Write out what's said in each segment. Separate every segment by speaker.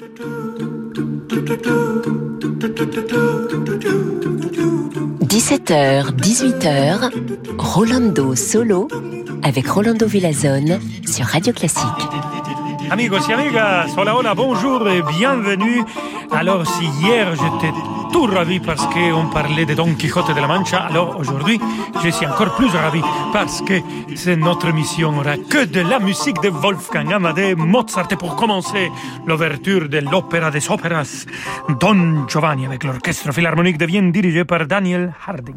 Speaker 1: 17h, 18h, Rolando Solo avec Rolando Villazone sur Radio Classique.
Speaker 2: Amigos et amigas, hola hola, bonjour et bienvenue. Alors si hier j'étais tout ravi parce qu'on parlait de Don Quixote de la Mancha, alors aujourd'hui je suis encore plus ravi parce que c'est notre mission. Aura que de la musique de Wolfgang Amadeus Mozart. Et pour commencer l'ouverture de l'opéra des opéras Don Giovanni avec l'orchestre philharmonique de Vienne dirigé par Daniel Harding.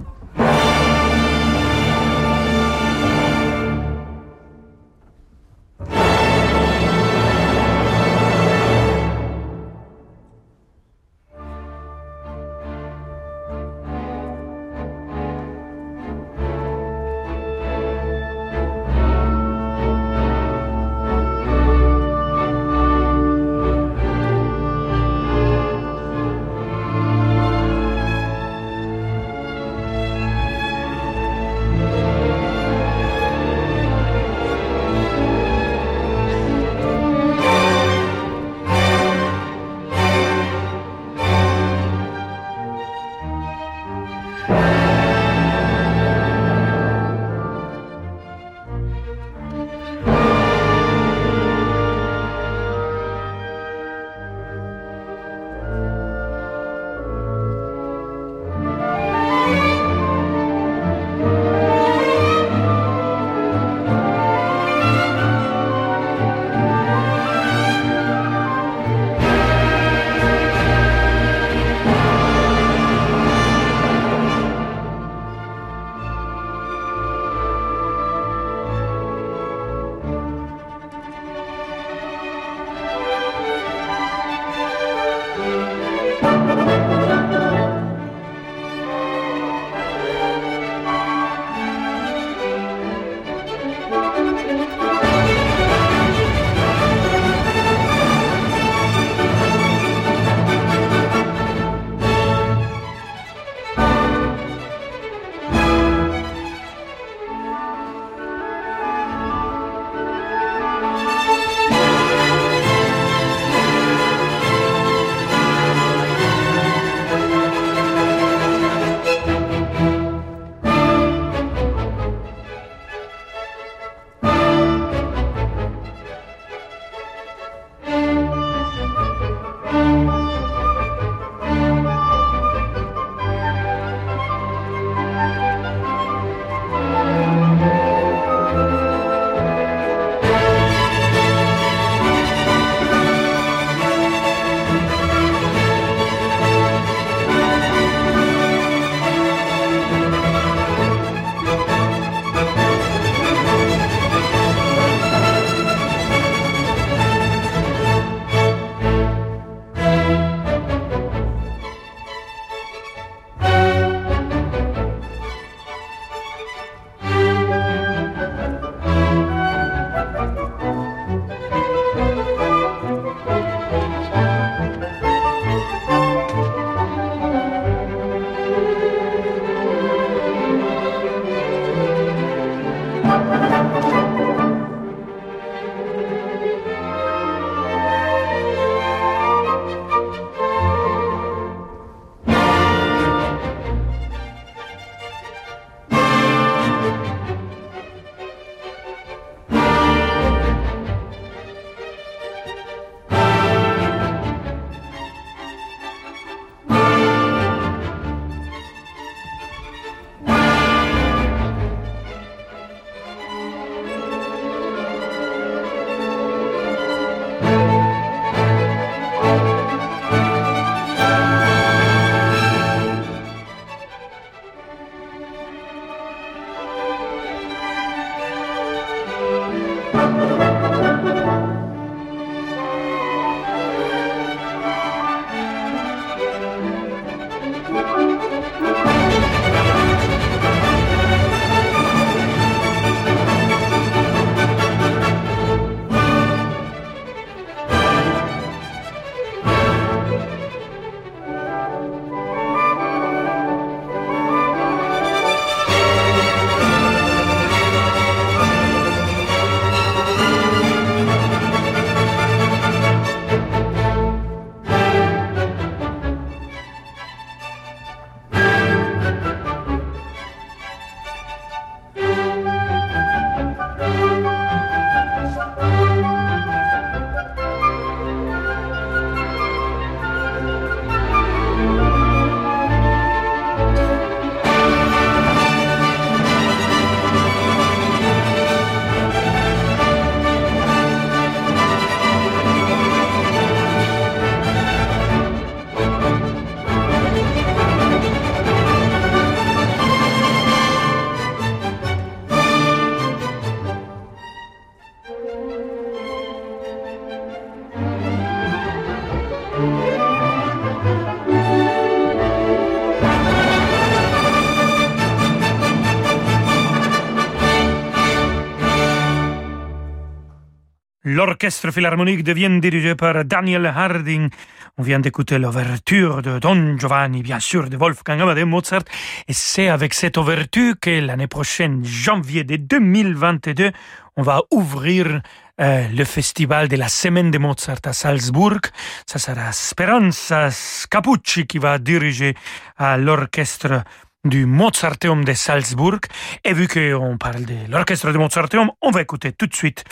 Speaker 2: L'orchestre philharmonique de Vienne dirigé par Daniel Harding. On vient d'écouter l'ouverture de Don Giovanni, bien sûr, de Wolfgang Amadeus Mozart. Et c'est avec cette ouverture que l'année prochaine, janvier de 2022, on va ouvrir euh, le festival de la semaine de Mozart à Salzbourg. Ça sera Speranza Scapucci qui va diriger à l'orchestre du Mozarteum de Salzbourg. Et vu qu'on parle de l'orchestre du Mozarteum, on va écouter tout de suite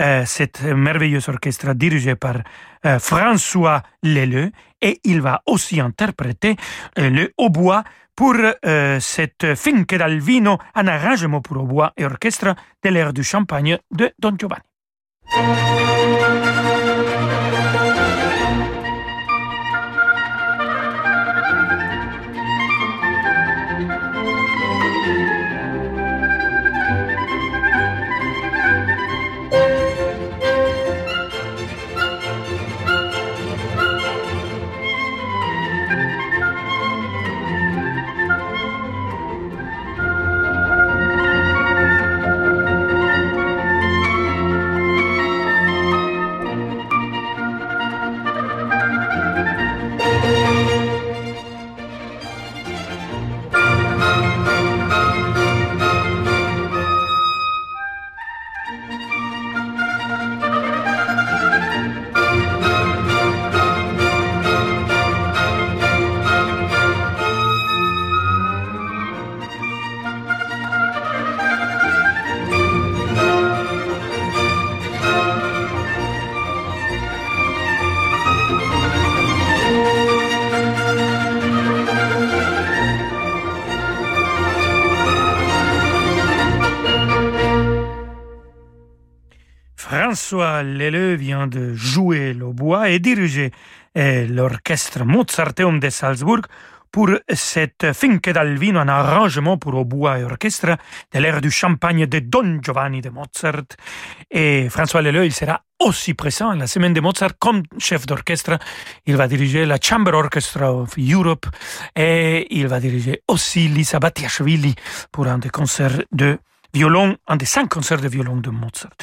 Speaker 2: euh, cet merveilleux orchestre dirigé par euh, François Leleu. Et il va aussi interpréter euh, le hautbois pour euh, cette finque d'Alvino, un arrangement pour hautbois et orchestre de l'ère du Champagne de Don Giovanni. Et l'orchestre Mozarteum de Salzbourg pour cette finque d'Alvino, un arrangement pour au bois et orchestre de l'ère du champagne de Don Giovanni de Mozart. Et François Leleu, il sera aussi présent à la semaine de Mozart comme chef d'orchestre. Il va diriger la Chamber Orchestra of Europe et il va diriger aussi Lisa Batiashvili pour un des concerts de violon, un des cinq concerts de violon de Mozart.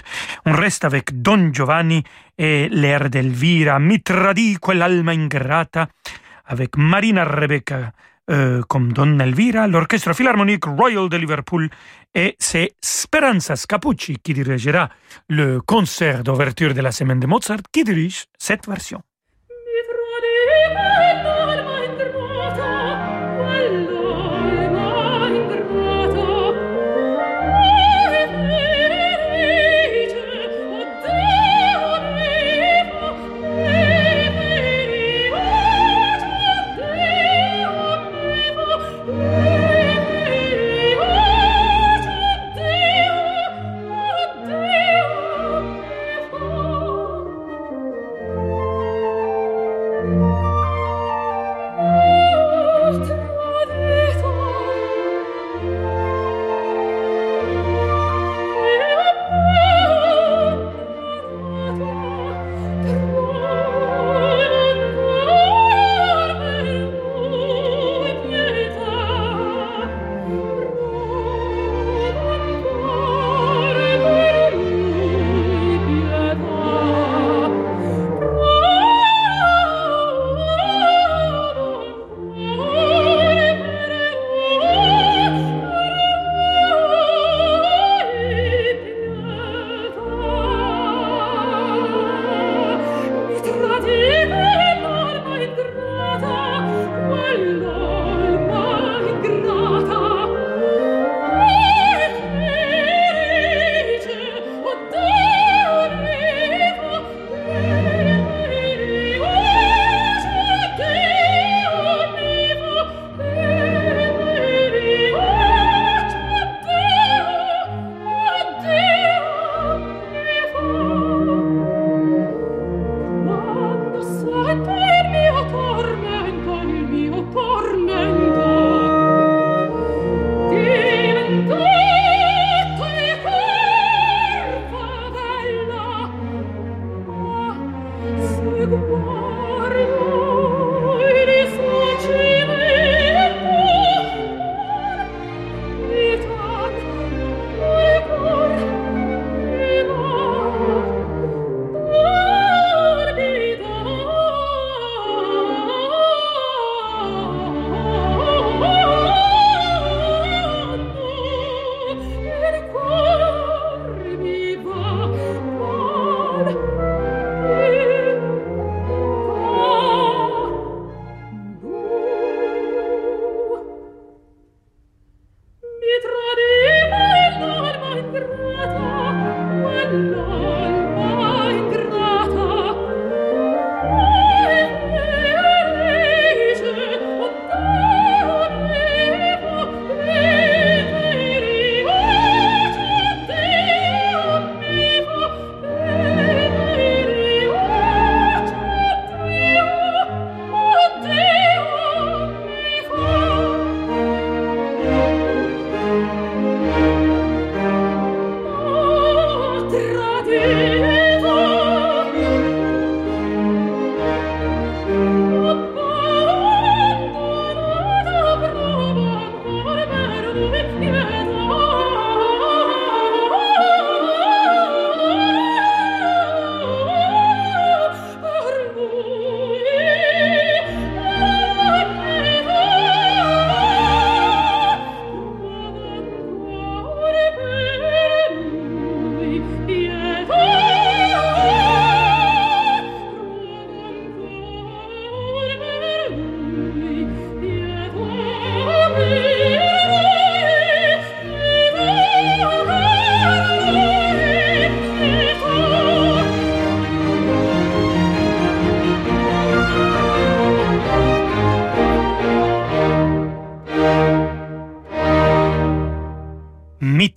Speaker 2: On reste avec Don Giovanni et l'air d'Elvira, mi tradie quell'alma ingrata, avec Marina Rebecca euh, comme Don Elvira, l'Orchestre Philharmonique Royal de Liverpool, et c'est Speranza Scapucci qui dirigera le concert d'ouverture de la semaine de Mozart, qui dirige cette version.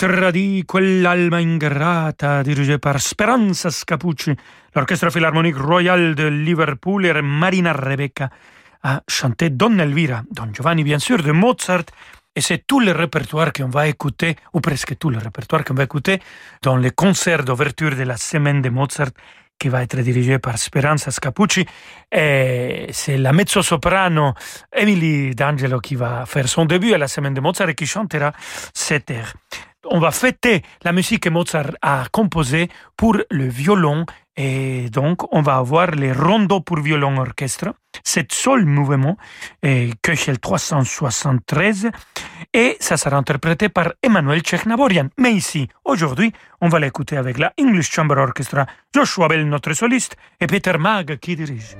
Speaker 2: Mi tradit quell'alma ingrata dirigée par Speranza Scapucci. L'Orchestre Philharmonique Royal de Liverpool et Marina Rebecca a chanté Don Elvira, Don Giovanni bien sûr, de Mozart. Et c'est tout le répertoire qu'on va écouter, ou presque tout le répertoire qu'on va écouter dans le concert d'ouverture de la semaine de Mozart qui va être dirigé par Speranza Scapucci. Et c'est la mezzo-soprano Emily D'Angelo qui va faire son début à la semaine de Mozart et qui chantera cette air. On va fêter la musique que Mozart a composée pour le violon et donc on va avoir les rondeaux pour violon orchestre, cette seul mouvement, Köchel 373, et ça sera interprété par Emmanuel Tchekhnaborian. Mais ici, aujourd'hui, on va l'écouter avec la English Chamber Orchestra, Joshua Bell, notre soliste, et Peter Mag qui dirige.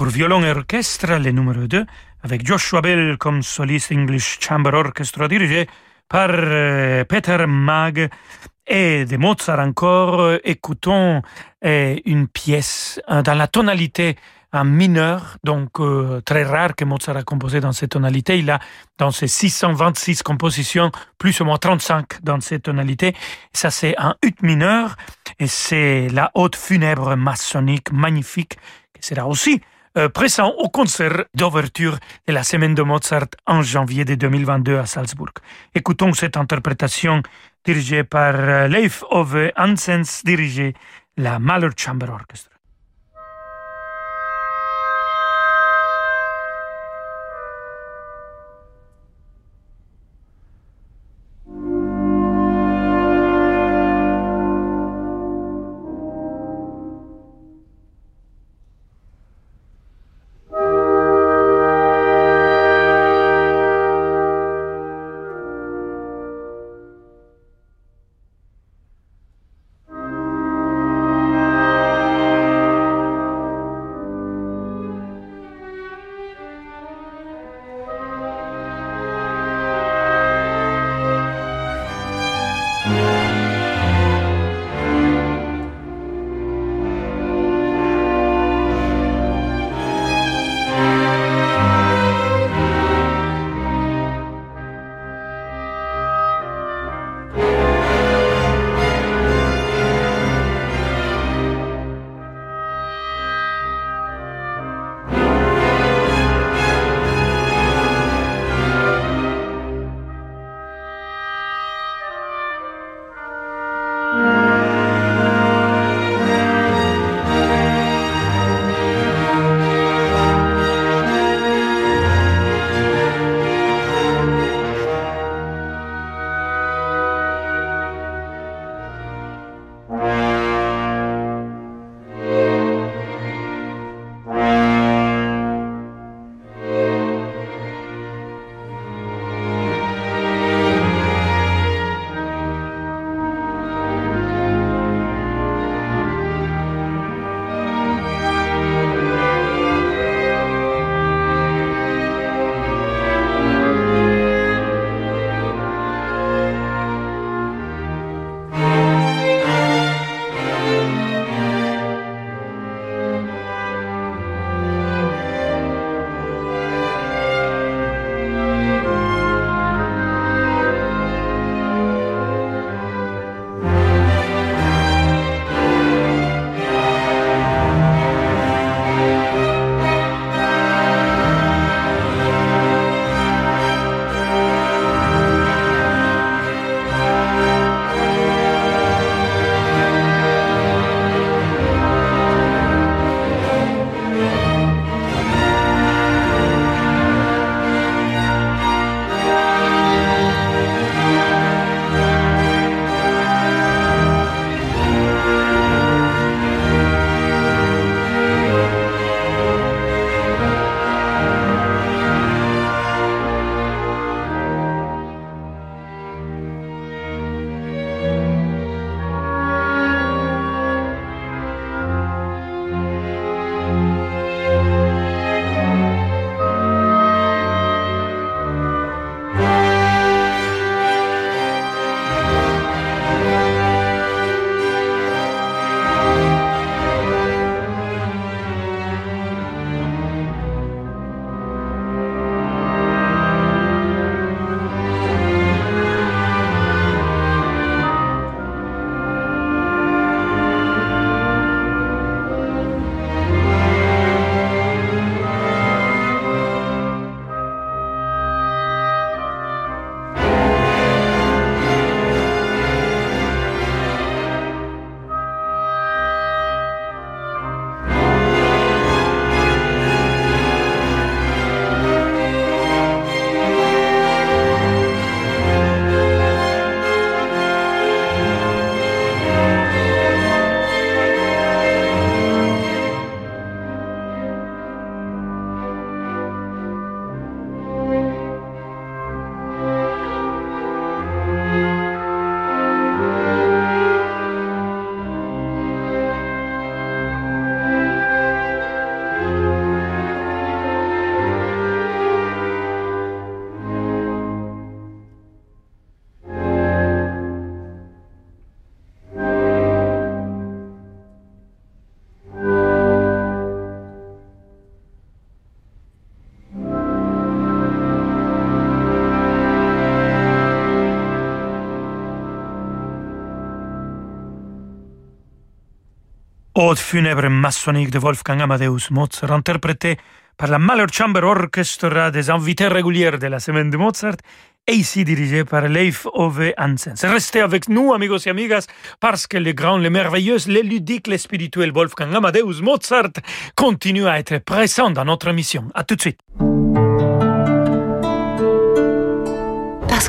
Speaker 2: Pour violon et orchestre, le numéro 2, avec Joshua Bell comme soliste English Chamber Orchestra dirigé par euh, Peter Mag et de Mozart encore. Écoutons euh, une pièce euh, dans la tonalité en mineur, donc très rare que Mozart a composé dans cette tonalité. Il a dans ses 626 compositions plus ou moins 35 dans cette tonalité. Ça c'est un ut mineur et c'est la haute funèbre maçonnique magnifique qui sera aussi présent au concert d'ouverture de la semaine de Mozart en janvier de 2022 à Salzbourg. Écoutons cette interprétation dirigée par euh, Leif Ove Hansens, dirigée la Mahler Chamber Orchestra. Ode funèbre maçonnique de Wolfgang Amadeus Mozart, interprété par la Mahler Chamber Orchestra des invités réguliers de la semaine de Mozart et ici dirigé par Leif Ove Hansens. Restez avec nous, amigos et amigas, parce que le grand, le merveilleux, le ludique, le spirituel Wolfgang Amadeus Mozart continue à être présent dans notre émission. À tout de suite.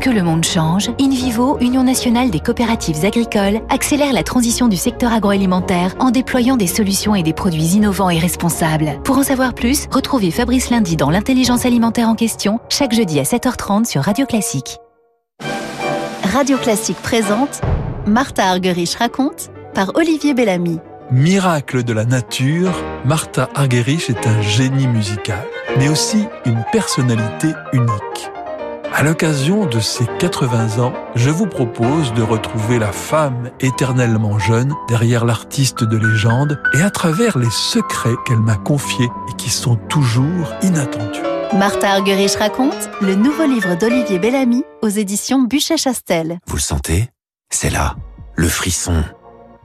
Speaker 3: Que le monde change, InVivo, Union nationale des coopératives agricoles, accélère la transition du secteur agroalimentaire en déployant des solutions et des produits innovants et responsables. Pour en savoir plus, retrouvez Fabrice Lundi dans l'intelligence alimentaire en question, chaque jeudi à 7h30 sur Radio Classique. Radio Classique présente Martha Argerich raconte par Olivier Bellamy.
Speaker 4: Miracle de la nature, Martha Argerich est un génie musical, mais aussi une personnalité unique. À l'occasion de ses 80 ans, je vous propose de retrouver la femme éternellement jeune derrière l'artiste de légende et à travers les secrets qu'elle m'a confiés et qui sont toujours inattendus.
Speaker 3: Martha Argerich raconte le nouveau livre d'Olivier Bellamy aux éditions Buchet-Chastel.
Speaker 5: Vous le sentez? C'est là. Le frisson.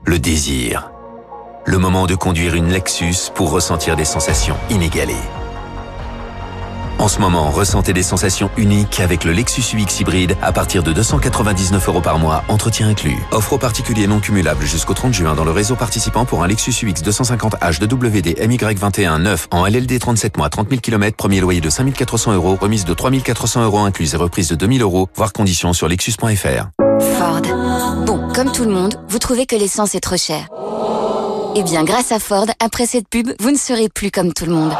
Speaker 5: Le désir. Le moment de conduire une Lexus pour ressentir des sensations inégalées. En ce moment, ressentez des sensations uniques avec le Lexus UX hybride à partir de 299 euros par mois, entretien inclus. Offre aux particuliers non cumulable jusqu'au 30 juin dans le réseau participant pour un Lexus UX 250H de WD MY21 neuf en LLD 37 mois, 30 000 km, premier loyer de 5400 euros, remise de 3400 euros incluse et reprise de 2000 euros, voire conditions sur lexus.fr.
Speaker 6: Ford. Bon, comme tout le monde, vous trouvez que l'essence est trop chère. Eh bien, grâce à Ford, après cette pub, vous ne serez plus comme tout le monde.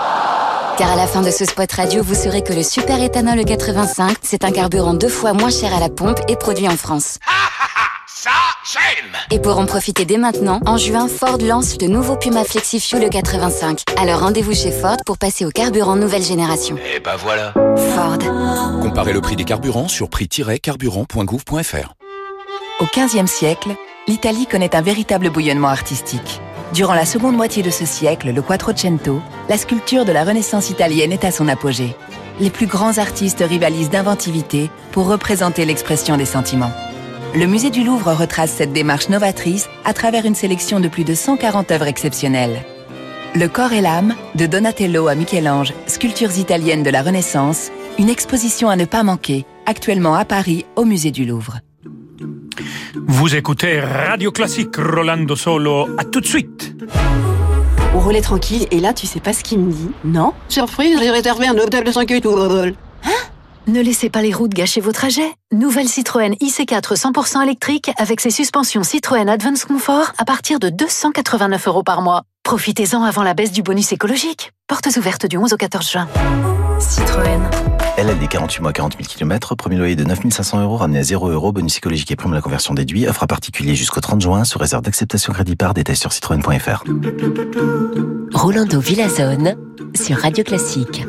Speaker 6: Car à la fin de ce spot radio, vous saurez que le super éthanol 85, c'est un carburant deux fois moins cher à la pompe et produit en France.
Speaker 7: Ça, j'aime
Speaker 6: Et pour en profiter dès maintenant, en juin, Ford lance le nouveau Puma Flexi Fuel 85. Alors rendez-vous chez Ford pour passer au carburant nouvelle génération.
Speaker 7: Et bah voilà
Speaker 6: Ford.
Speaker 8: Comparez le prix des carburants sur prix-carburant.gouv.fr.
Speaker 9: Au XVe siècle, l'Italie connaît un véritable bouillonnement artistique. Durant la seconde moitié de ce siècle, le Quattrocento, la sculpture de la Renaissance italienne est à son apogée. Les plus grands artistes rivalisent d'inventivité pour représenter l'expression des sentiments. Le musée du Louvre retrace cette démarche novatrice à travers une sélection de plus de 140 œuvres exceptionnelles. Le corps et l'âme, de Donatello à Michel-Ange, sculptures italiennes de la Renaissance, une exposition à ne pas manquer, actuellement à Paris au musée du Louvre.
Speaker 2: Vous écoutez Radio Classique, Rolando Solo. À tout de suite.
Speaker 10: On roulait tranquille et là, tu sais pas ce qu'il me dit, non? Surprise, j'ai réservé un hôtel de 5 étoiles.
Speaker 3: Hein? Ne laissez pas les routes gâcher vos trajets. Nouvelle Citroën IC4 100% électrique avec ses suspensions Citroën Advance Comfort à partir de 289 euros par mois. Profitez-en avant la baisse du bonus écologique. Portes ouvertes du 11 au 14 juin. Citroën.
Speaker 11: LLD 48 mois 40 000 km, premier loyer de 9500 euros ramené à 0 euros, bonus psychologique et prime à la conversion déduit, offre à particulier jusqu'au 30 juin sous réserve d'acceptation crédit par détail sur citroën.fr.
Speaker 1: Rolando Villazone sur Radio Classique.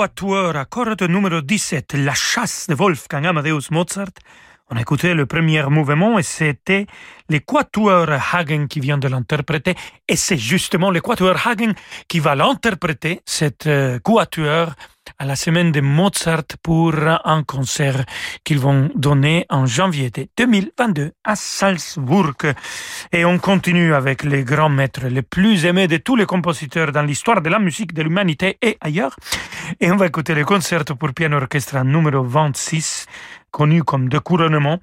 Speaker 2: Quatuor à cordes numéro 17, La chasse de Wolfgang Amadeus Mozart. On a écouté le premier mouvement et c'était le quatuor Hagen qui vient de l'interpréter. Et c'est justement le quatuor Hagen qui va l'interpréter, cette euh, quatuor à la semaine de Mozart pour un concert qu'ils vont donner en janvier 2022 à Salzbourg. Et on continue avec les grands maîtres les plus aimés de tous les compositeurs dans l'histoire de la musique de l'humanité et ailleurs. Et on va écouter le concerto pour piano orchestre numéro 26, connu comme De couronnement.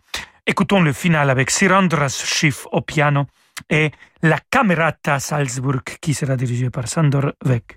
Speaker 2: Écoutons le final avec Sirandras Schiff au piano et la Camerata Salzburg qui sera dirigée par Sandor Weck.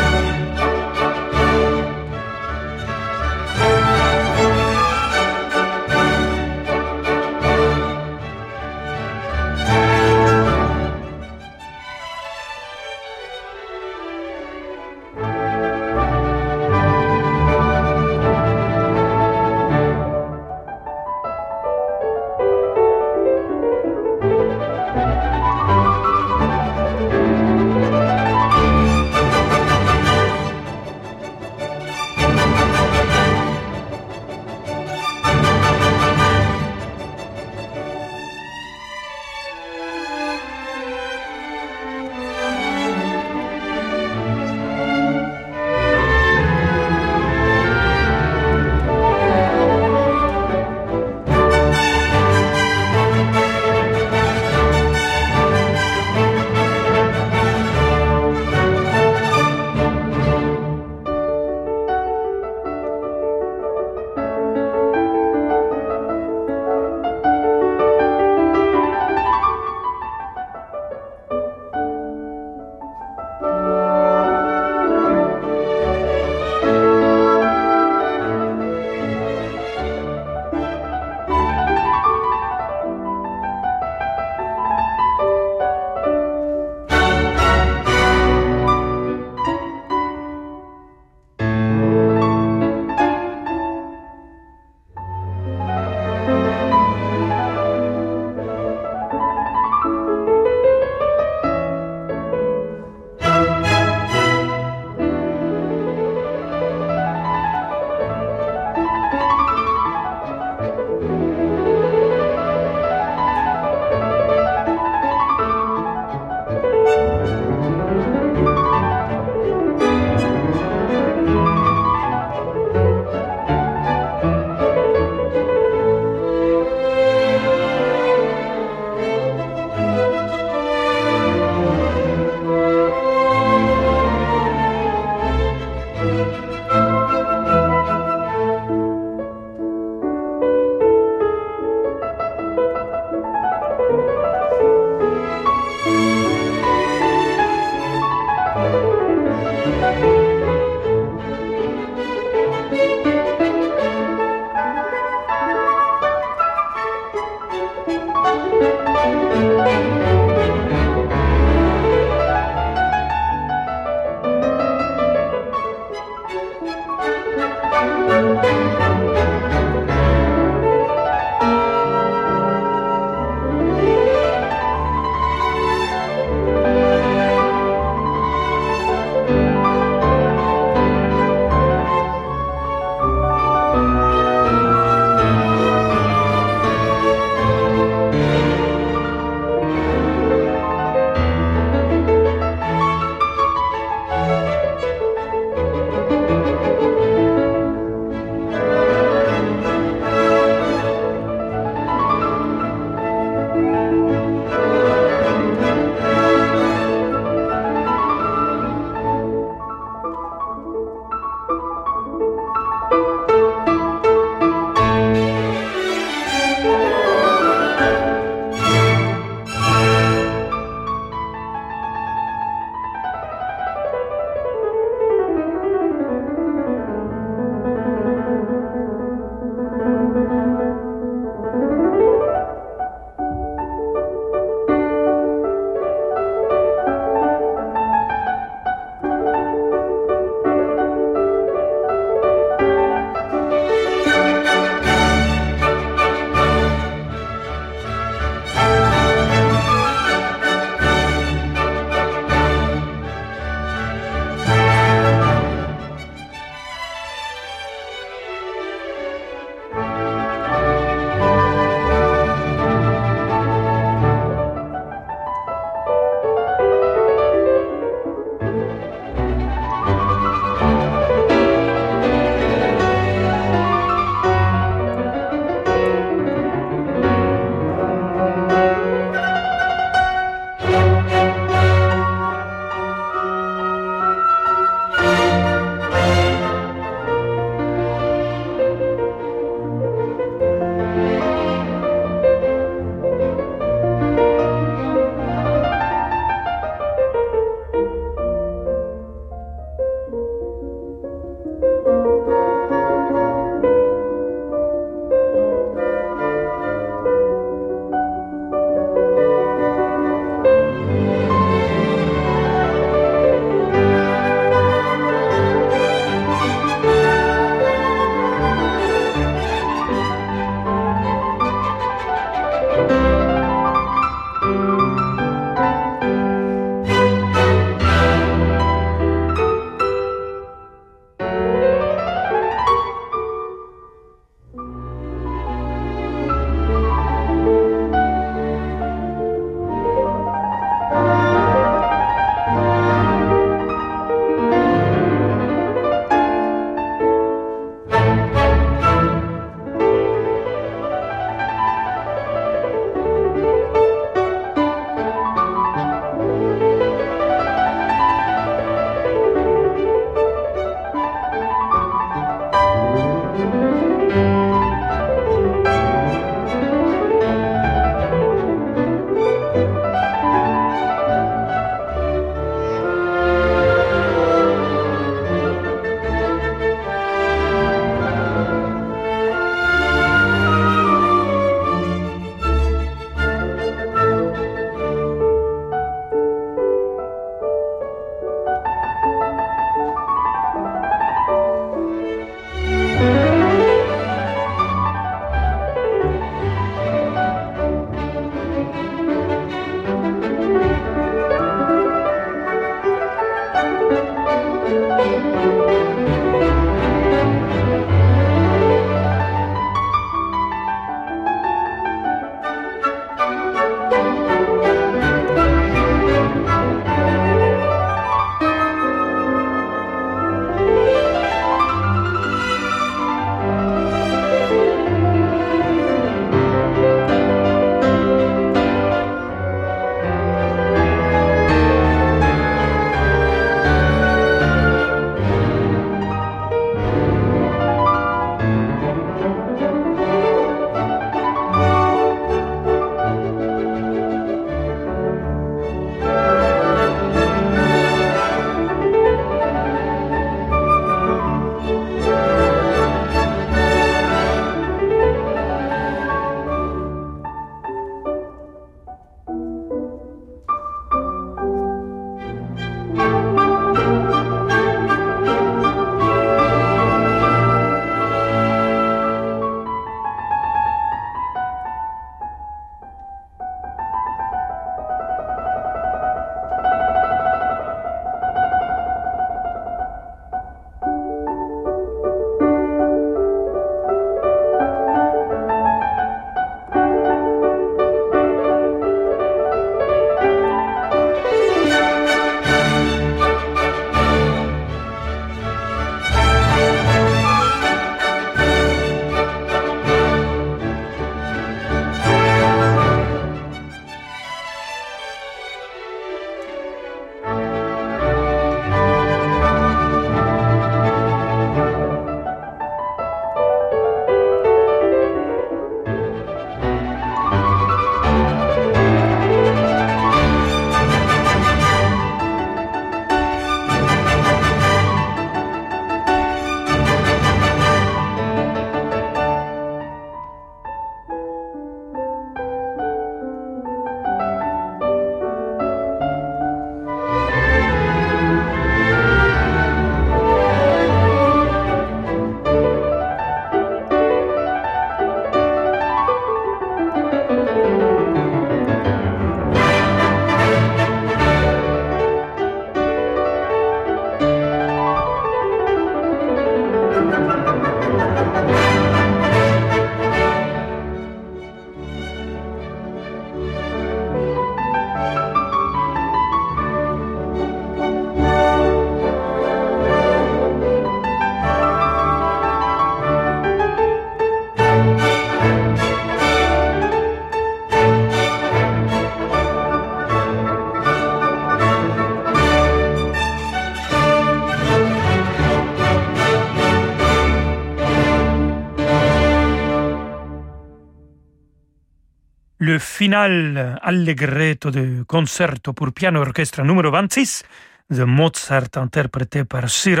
Speaker 2: Final allegretto de concerto pour piano orchestre numéro 26 de Mozart interprété par Sir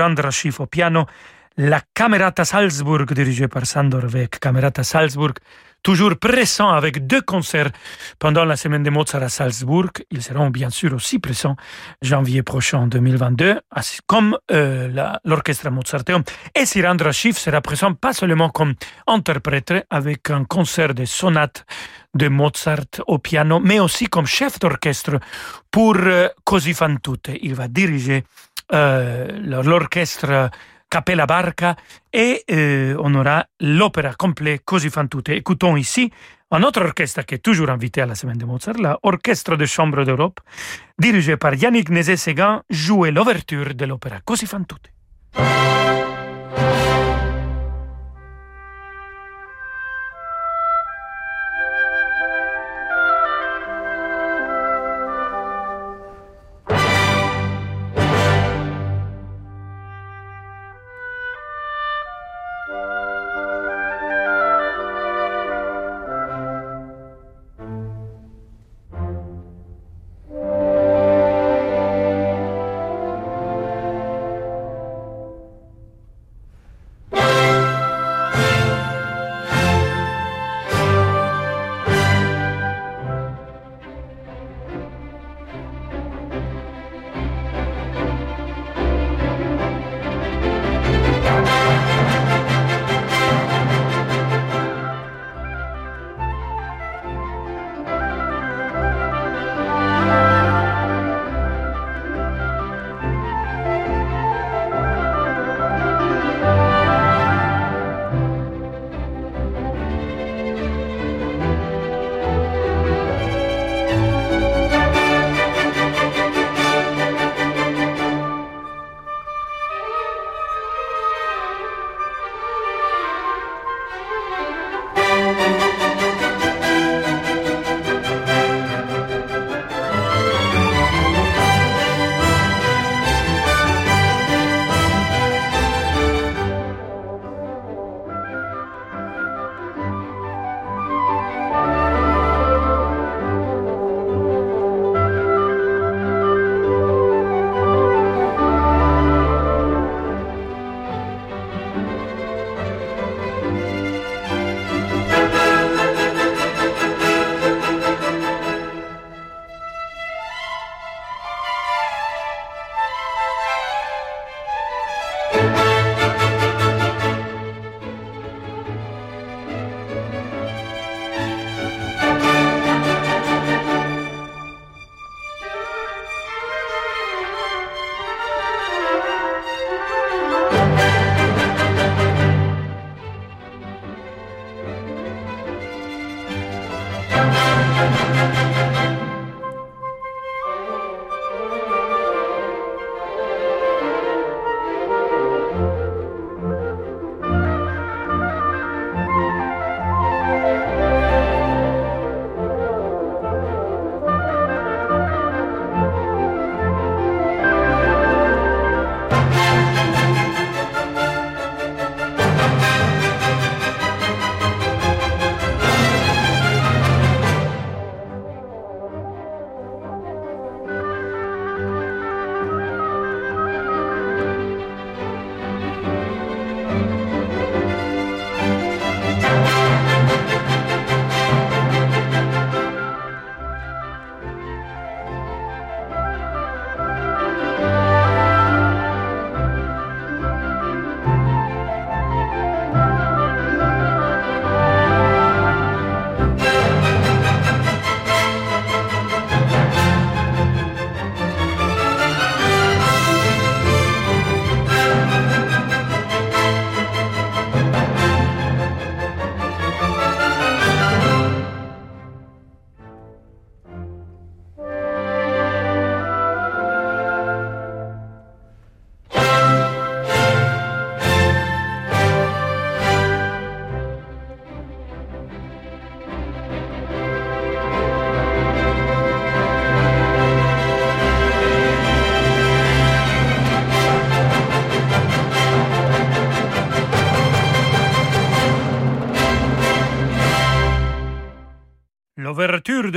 Speaker 2: au piano, la Camerata Salzburg dirigée par Sandor Weck, Camerata Salzburg toujours présents avec deux concerts pendant la semaine de Mozart à Salzbourg. Ils seront bien sûr aussi présents janvier prochain 2022, comme euh, l'orchestre Mozarteum. Et Sirandra Schiff sera présent pas seulement comme interprète avec un concert de sonate de Mozart au piano, mais aussi comme chef d'orchestre pour euh, Così fan tutte. Il va diriger euh, l'orchestre Capella Barca et euh, on aura l'opéra complet Così fan tutte. Écoutons ici un autre orchestre qui est toujours invité à la semaine de Mozart, l'Orchestre de Chambre d'Europe, dirigé par Yannick Nézet-Séguin, jouer l'ouverture de l'opéra Così fan tutte.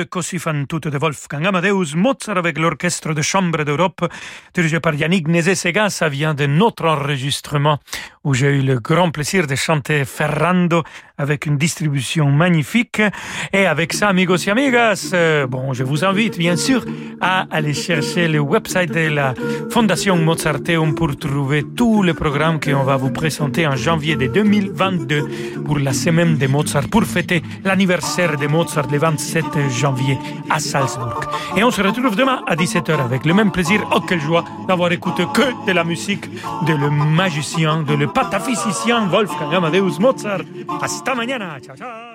Speaker 2: Così fan tutte de Wolfgang Amadeus Mozart avec l'orchestre de chambre d'Europe dirigé par Yannick Nézé-Sega. Ça vient de notre enregistrement où j'ai eu le grand plaisir de chanter Ferrando avec une distribution magnifique. Et avec ça, amigos et amigas, euh, bon, je vous invite bien sûr à aller chercher le website de la Fondation Mozarteum pour trouver tous les programmes qu'on va vous présenter en janvier de 2022 pour la semaine de Mozart, pour fêter l'anniversaire de Mozart le 27 janvier à Salzbourg. Et on se retrouve demain à 17h avec le même plaisir. Oh, quelle joie d'avoir écouté que de la musique de le magicien, de le pataphysicien Wolfgang Amadeus Mozart. Hasta mañana. Chao, chao.